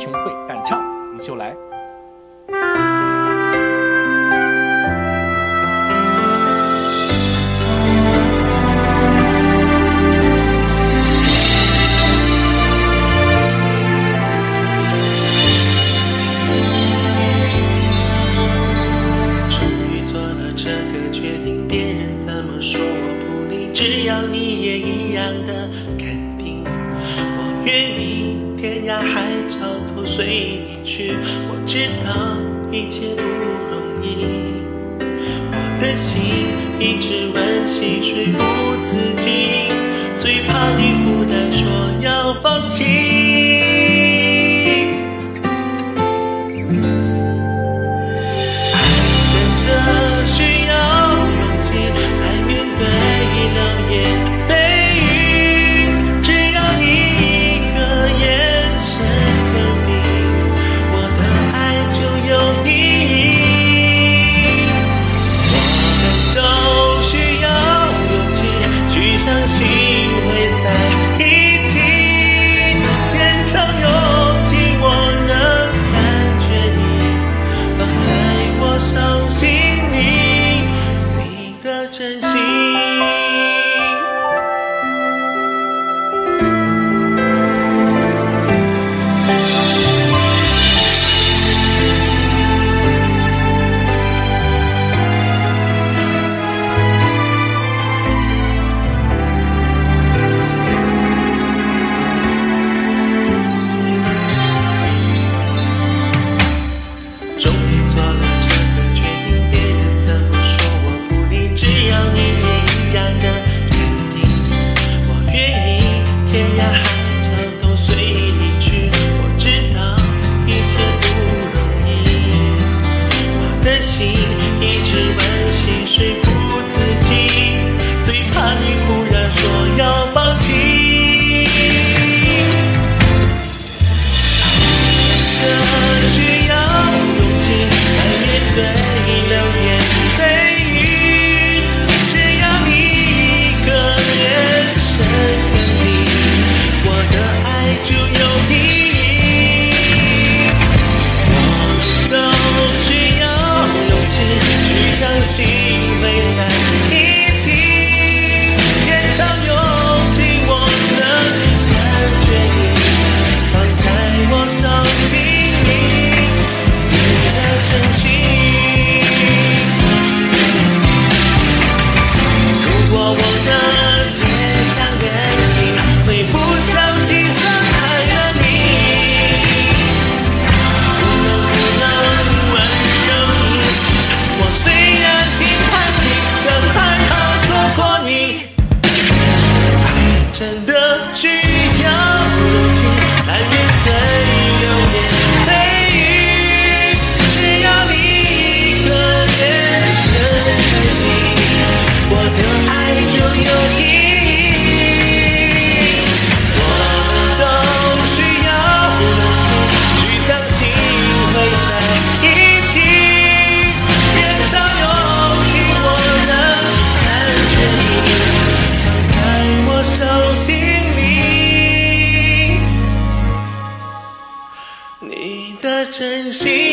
熊会敢唱你就来。终于做了这个决定别人怎么说我不理只要你也一样的随你去我知道一切不容易。我的心一直温习说服看得清 see